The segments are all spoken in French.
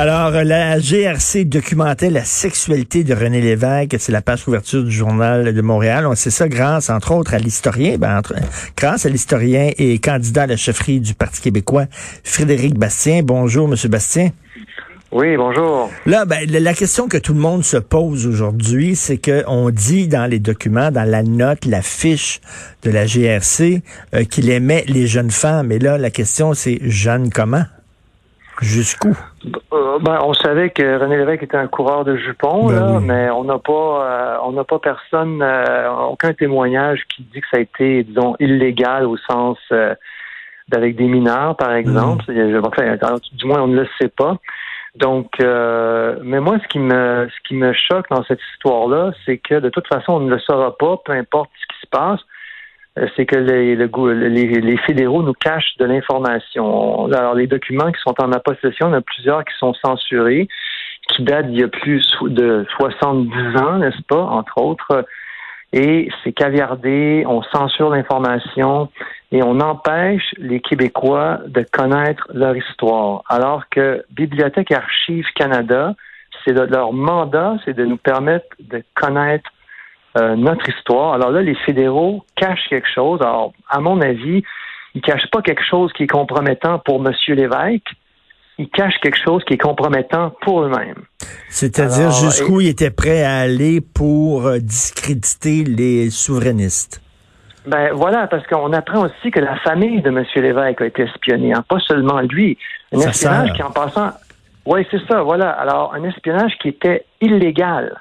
Alors, la GRC documentait la sexualité de René Lévesque. C'est la page couverture du Journal de Montréal. On sait ça grâce, entre autres, à l'historien, ben, entre, grâce à l'historien et candidat à la chefferie du Parti québécois, Frédéric Bastien. Bonjour, Monsieur Bastien. Oui, bonjour. Là, ben, la question que tout le monde se pose aujourd'hui, c'est que on dit dans les documents, dans la note, la fiche de la GRC, euh, qu'il aimait les jeunes femmes. Et là, la question, c'est jeunes comment? Jusqu'où? Euh, ben, on savait que René Lévesque était un coureur de jupons, Ben là, oui. mais on n'a pas, euh, on n'a pas personne, euh, aucun témoignage qui dit que ça a été, disons, illégal au sens euh, d'avec des mineurs, par exemple. Mm. Enfin, du moins, on ne le sait pas. Donc, euh, mais moi, ce qui me, ce qui me choque dans cette histoire-là, c'est que de toute façon, on ne le saura pas, peu importe ce qui se passe. Euh, C'est que les, fédéraux nous cachent de l'information. Alors, les documents qui sont en ma possession, il y en a plusieurs qui sont censurés, qui datent d'il y a plus de 70 ans, n'est-ce pas, entre autres. Et c'est caviardé, on censure l'information et on empêche les Québécois de connaître leur histoire. Alors que Bibliothèque et Archives Canada, c'est leur mandat, c'est de nous permettre de connaître euh, notre histoire. Alors là, les fédéraux cachent quelque chose. Alors, à mon avis, ils cachent pas quelque chose qui est compromettant pour M. Lévesque. Ils cachent quelque chose qui est compromettant pour eux-mêmes. C'est-à-dire jusqu'où il était prêt à aller pour euh, discréditer les souverainistes. Ben voilà, parce qu'on apprend aussi que la famille de M. Lévesque a été espionnée, hein, pas seulement lui. Un espionnage qui, en passant, oui, c'est ça, voilà. Alors, un espionnage qui était illégal,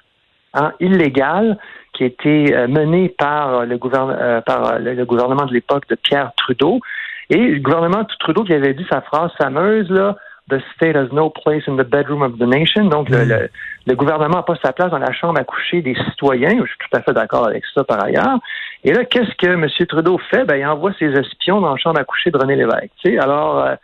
hein, illégal, qui a été euh, mené par le, gouverne- euh, par euh, le, le gouvernement de l'époque de Pierre Trudeau. Et le gouvernement de Trudeau qui avait dit sa phrase fameuse, là, The state has no place in the bedroom of the nation. Donc, le, Mm. le- le gouvernement n'a pas sa place dans la chambre à coucher des citoyens. Je suis tout à fait d'accord avec ça par ailleurs. Et là, qu'est-ce que M. Trudeau fait? Ben, il envoie ses espions dans la chambre à coucher de René Lévesque. Tu sais, alors, euh,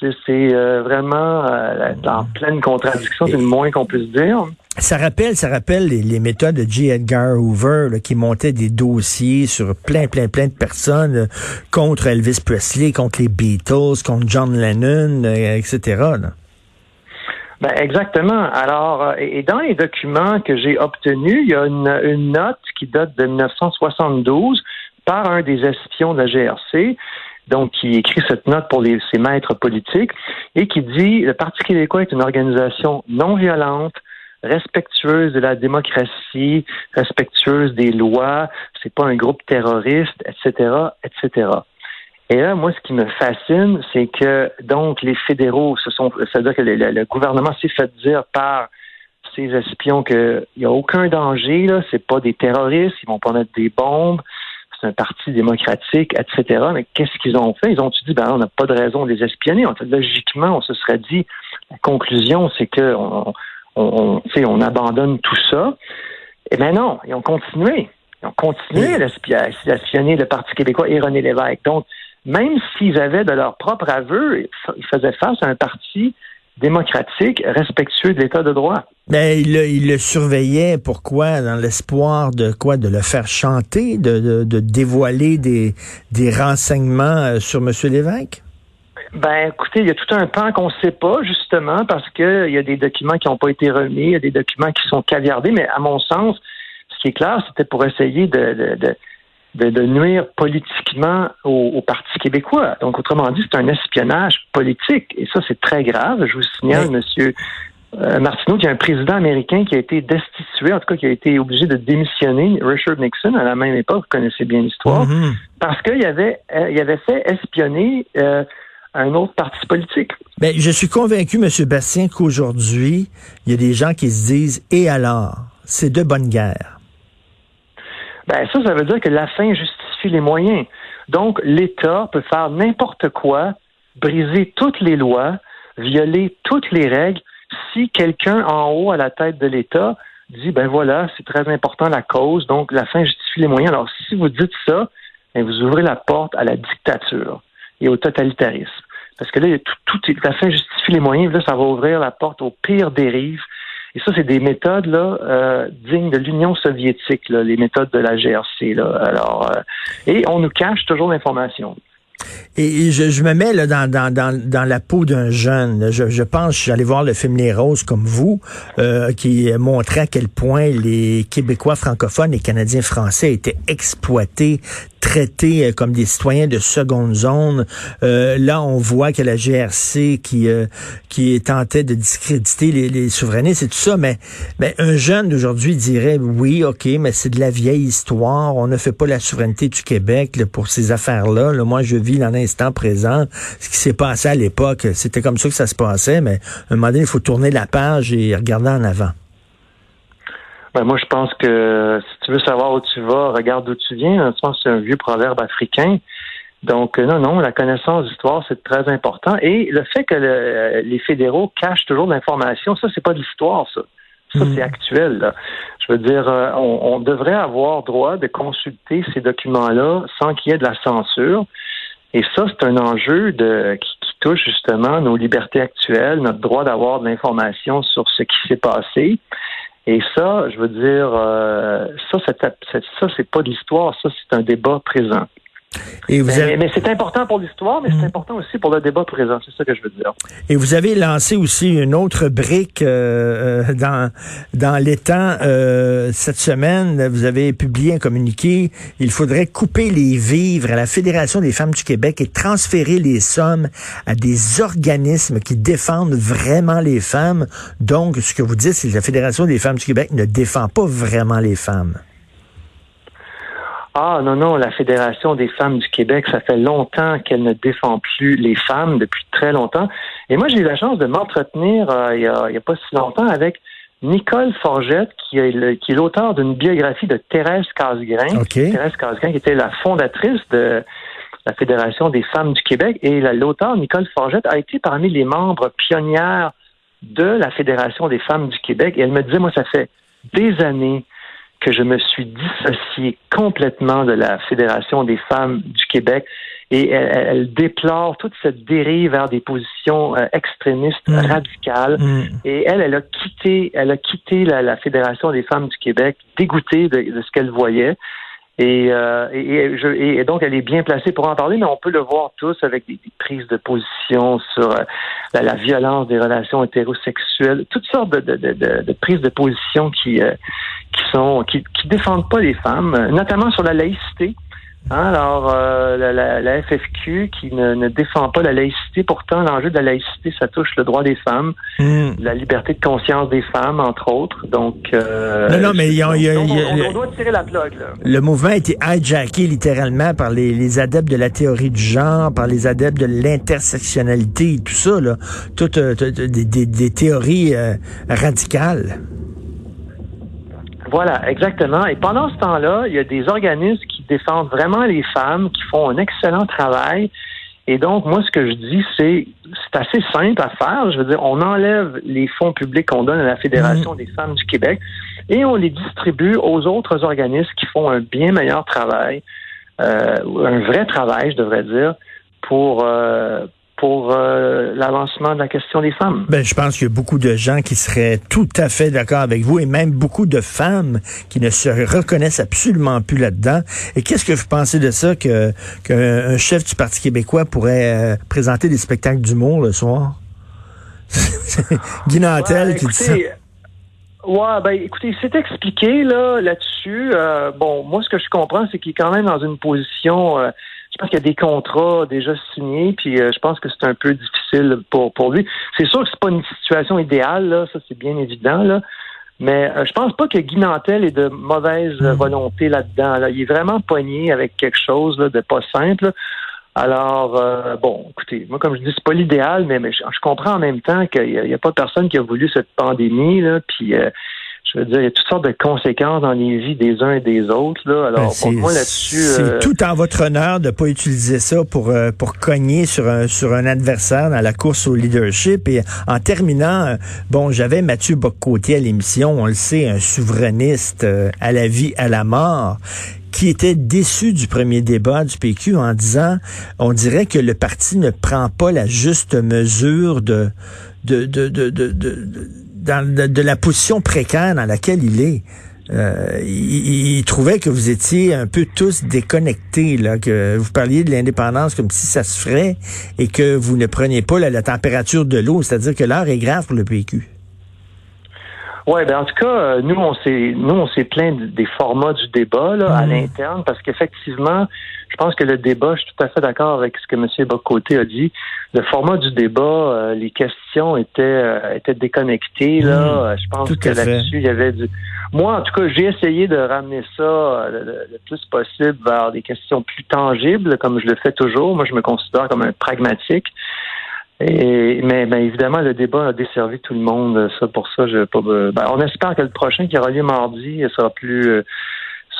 c'est euh, vraiment euh, en pleine contradiction, c'est le moins qu'on puisse dire. Ça rappelle, ça rappelle les, les méthodes de J. Edgar Hoover là, qui montait des dossiers sur plein, plein, plein de personnes euh, contre Elvis Presley, contre les Beatles, contre John Lennon, euh, etc. là. Ben, exactement. Alors, et et dans les documents que j'ai obtenus, il y a une, une note qui date de 1972 par un des espions de la GRC, donc qui écrit cette note pour les, ses maîtres politiques, et qui dit le Parti québécois est une organisation non violente, respectueuse de la démocratie, respectueuse des lois, c'est pas un groupe terroriste, etc., etc. Et là, moi, ce qui me fascine, c'est que donc les fédéraux se sont, c'est-à-dire que le, gouvernement s'est fait dire par ces espions qu'il n'y a aucun danger, là, c'est pas des terroristes, ils vont pas mettre des bombes, c'est un parti démocratique, etc. Mais qu'est-ce qu'ils ont fait? Ils ont dit, ben, on n'a pas de raison de les espionner. En fait, logiquement, on se serait dit, la conclusion, c'est que on, on, abandonne tout ça. Eh bien non, ils ont continué. Ils ont continué à l'espi- à espionner le Parti québécois et René Lévesque. Donc, même s'ils avaient de leur propre aveu, ils faisaient face à un parti démocratique, respectueux de l'État de droit. Mais il, le- il le surveillait, pourquoi? Dans l'espoir de quoi? De le faire chanter, de, de, de dévoiler des, des renseignements euh, sur M. Lévesque? Ben, écoutez, il y a tout un pan qu'on ne sait pas, justement, parce qu'il y a des documents qui n'ont pas été remis, il y a des documents qui sont caviardés, mais à mon sens, ce qui est clair, c'était pour essayer de, de, de, de, de nuire politiquement au, au Parti québécois. Donc, autrement dit, c'est un espionnage politique, et ça, c'est très grave. Je vous signale, Mais- Monsieur euh, Martineau, qu'il y a un président américain qui a été destitué, en tout cas qui a été obligé de démissionner, Richard Nixon, à la même époque, vous connaissez bien l'histoire, Mhm. parce qu'il avait, euh, il avait fait espionner euh, un autre parti politique. Ben, je suis convaincu, M. Bastien, qu'aujourd'hui, il y a des gens qui se disent, et alors? C'est de bonne guerre. Ben ça, ça veut dire que la fin justifie les moyens. Donc, l'État peut faire n'importe quoi, briser toutes les lois, violer toutes les règles si quelqu'un en haut à la tête de l'État dit ben voilà, c'est très important la cause, donc la fin justifie les moyens. Alors si vous dites ça, ben, vous ouvrez la porte à la dictature et au totalitarisme. Parce que là, tout, tout, la fin justifie les moyens, là, ça va ouvrir la porte aux pires dérives. Et ça, c'est des méthodes là euh, dignes de l'Union soviétique, là, les méthodes de la GRC. Là. Alors, euh, et on nous cache toujours l'information. Et, je, me mets là, dans la peau d'un jeune. Je, je pense, j'allais voir le film Les Roses comme vous, euh, qui montrait à quel point les Québécois francophones et Canadiens français étaient exploités traités euh, comme des citoyens de seconde zone. Euh, là, on voit que la GRC qui euh, qui tentait de discréditer les, les souverainistes et tout ça, mais, mais un jeune d'aujourd'hui dirait oui, ok, mais c'est de la vieille histoire. On ne fait pas la souveraineté du Québec pour ces affaires-là. Là, moi, je vis dans l'instant présent. Ce qui s'est passé à l'époque, c'était comme ça que ça se passait, mais un moment donné, il faut tourner la page et regarder en avant. Ben, moi, je pense que si tu veux savoir où tu vas, regarde d'où tu viens. Je pense que c'est un vieux proverbe africain. Donc, euh, non, non, la connaissance d'histoire, c'est très important. Et le fait que les fédéraux cachent toujours l'information, ça, c'est pas de l'histoire, ça. Ça, c'est hmm. actuel. Là. Je veux dire, euh, on, devrait avoir droit de consulter ces documents-là sans qu'il y ait de la censure. Et ça, c'est un enjeu de, qui, qui, touche justement nos libertés actuelles, notre droit d'avoir de l'information sur ce qui s'est passé. Et ça, je veux dire, euh, ça, ça, c'est pas de l'histoire, ça, c'est un débat présent. Et vous Mais, c'est important pour l'histoire, mais c'est mm. important aussi pour le débat présent. C'est ça que je veux dire. Et vous avez lancé aussi une autre brique euh, euh dans dans l'étang euh, cette semaine. Vous avez publié un communiqué. Il faudrait couper les vivres à la Fédération des femmes du Québec et transférer les sommes à des organismes qui défendent vraiment les femmes. Donc, ce que vous dites, c'est que la Fédération des femmes du Québec ne défend pas vraiment les femmes. Ah non, non, la Fédération des femmes du Québec, ça fait longtemps qu'elle ne défend plus les femmes, depuis très longtemps. Et moi, j'ai eu la chance de m'entretenir euh, il n'y a, pas si longtemps avec Nicole Forgette, qui est, qui est l'auteur d'une biographie de Thérèse Casgrain. Thérèse Casgrain, qui était la fondatrice de la Fédération des femmes du Québec. Et l'auteur, Nicole Forgette, a été parmi les membres pionnières de la Fédération des femmes du Québec. Et elle me disait, moi, ça fait des années que je me suis dissocié complètement de la Fédération des femmes du Québec et elle, déplore toute cette dérive vers des positions euh, extrémistes mm. radicales. Mm. Et elle, elle a quitté, elle a quitté la, Fédération des femmes du Québec, dégoûtée de, ce qu'elle voyait. Et, euh, et, je, et, donc, elle est bien placée pour en parler, mais on peut le voir tous avec des, prises de position sur euh, la, violence des relations hétérosexuelles, toutes sortes de, de, de prises de position qui, qui sont qui, qui défendent pas les femmes, notamment sur la laïcité. Hein, alors, euh, la, la, FFQ qui ne, ne, défend pas la laïcité, pourtant l'enjeu de la laïcité, ça touche le droit des femmes, hmm. la liberté de conscience des femmes, entre autres. Donc, euh, non, non, mais il y a, on, doit tirer la plug. Là. Le mouvement a été hijacké littéralement par les, les, adeptes de la théorie du genre, par les adeptes de l'intersectionnalité, tout ça, là, toutes euh, des, des, des, théories radicales. Voilà, exactement. Et pendant ce temps-là, il y a des organismes qui défendent vraiment les femmes, qui font un excellent travail. Et donc, moi, ce que je dis, c'est c'est assez simple à faire. Je veux dire, on enlève les fonds publics qu'on donne à la Fédération mmh. des femmes du Québec et on les distribue aux autres organismes qui font un bien meilleur travail, euh, un vrai travail, je devrais dire, pour euh, pour euh, l'avancement de la question des femmes. Ben, je pense qu'il y a beaucoup de gens qui seraient tout à fait d'accord avec vous et même beaucoup de femmes qui ne se reconnaissent absolument plus là-dedans. Et qu'est-ce que vous pensez de ça que qu'un chef du Parti québécois pourrait euh, présenter des spectacles d'humour le soir? Guy Nantel qui dit ça. Ouais, ben écoutez, c'est expliqué là là-dessus. Euh, bon, moi ce que je comprends, c'est qu'il est quand même dans une position je pense qu'il y a des contrats déjà signés, puis euh, je pense que c'est un peu difficile pour, pour lui. C'est sûr que c'est pas une situation idéale, là, ça c'est bien évident, là. Mais euh, je pense pas que Guy Nantel ait de mauvaise hmm. volonté là-dedans. Là. Il est vraiment poigné avec quelque chose de pas simple. Alors, euh, bon, écoutez, moi, comme je dis, c'est pas l'idéal, mais, je, comprends en même temps qu'il n'y a, pas personne qui a voulu cette pandémie, là, puis je veux dire, il y a toutes sortes de conséquences dans les vies des uns et des autres. Là. Alors, Ben, pour moi, là-dessus... c'est euh, tout en votre honneur de pas utiliser ça pour euh, pour cogner sur un sur un adversaire dans la course au leadership. Et en terminant, euh, bon, j'avais Mathieu Boccotier à l'émission, on le sait, un souverainiste euh, à la vie, à la mort qui était déçu du premier débat du PQ en disant on dirait que le parti ne prend pas la juste mesure de de de de, de, de- de- la position précaire dans laquelle il est. Euh, il, il trouvait que vous étiez un peu tous déconnectés, là, que vous parliez de l'indépendance comme si ça se ferait et que vous ne preniez pas la, la température de l'eau, c'est-à-dire que l'heure est grave pour le PQ. Ouais, ben en tout cas, euh, nous on s'est nous on s'est plaint des formats du débat là, à Mm. l'interne parce qu'effectivement, je pense que le débat, je suis tout à fait d'accord avec ce que M. Bocoté a dit. Le format du débat, euh, les questions étaient euh, étaient déconnectées là. Mm. Euh, Je pense Tout que là-dessus, il y avait du. Moi, en tout cas, j'ai essayé de ramener ça euh, le, le- le plus possible vers des questions plus tangibles, comme je le fais toujours. Moi, je me considère comme un pragmatique. Et, mais, mais évidemment, le débat a desservi tout le monde. Ça, pour ça, je pas. ben, on espère que le prochain qui aura lieu mardi sera plus euh,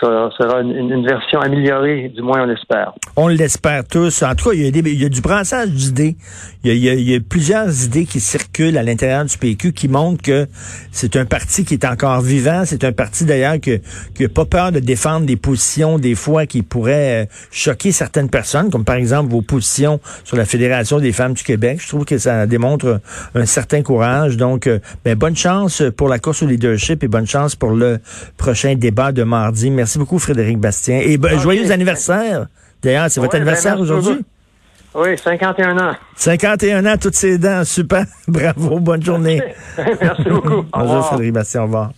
sera, sera une, version améliorée, du moins on l'espère. On l'espère tous. En tout cas, il y a, du brassage d'idées. Il y, a, plusieurs idées qui circulent à l'intérieur du PQ qui montrent que c'est un parti qui est encore vivant. C'est un parti d'ailleurs qui n'a pas peur de défendre des positions des fois qui pourraient euh, choquer certaines personnes, comme par exemple vos positions sur la Fédération des femmes du Québec. Je trouve que ça démontre un certain courage. Donc, euh, ben, bonne chance pour la course au leadership et bonne chance pour le prochain débat de mardi. Beaucoup, Frédéric Bastien. Et ben, joyeux anniversaire. D'ailleurs, c'est votre Ouais, ben, anniversaire merci aujourd'hui? Oui, 51 ans. 51 ans, toutes ses dents. Super. Bravo. Bonne journée. Merci beaucoup. Au Bonjour. Frédéric Bastien. Au revoir.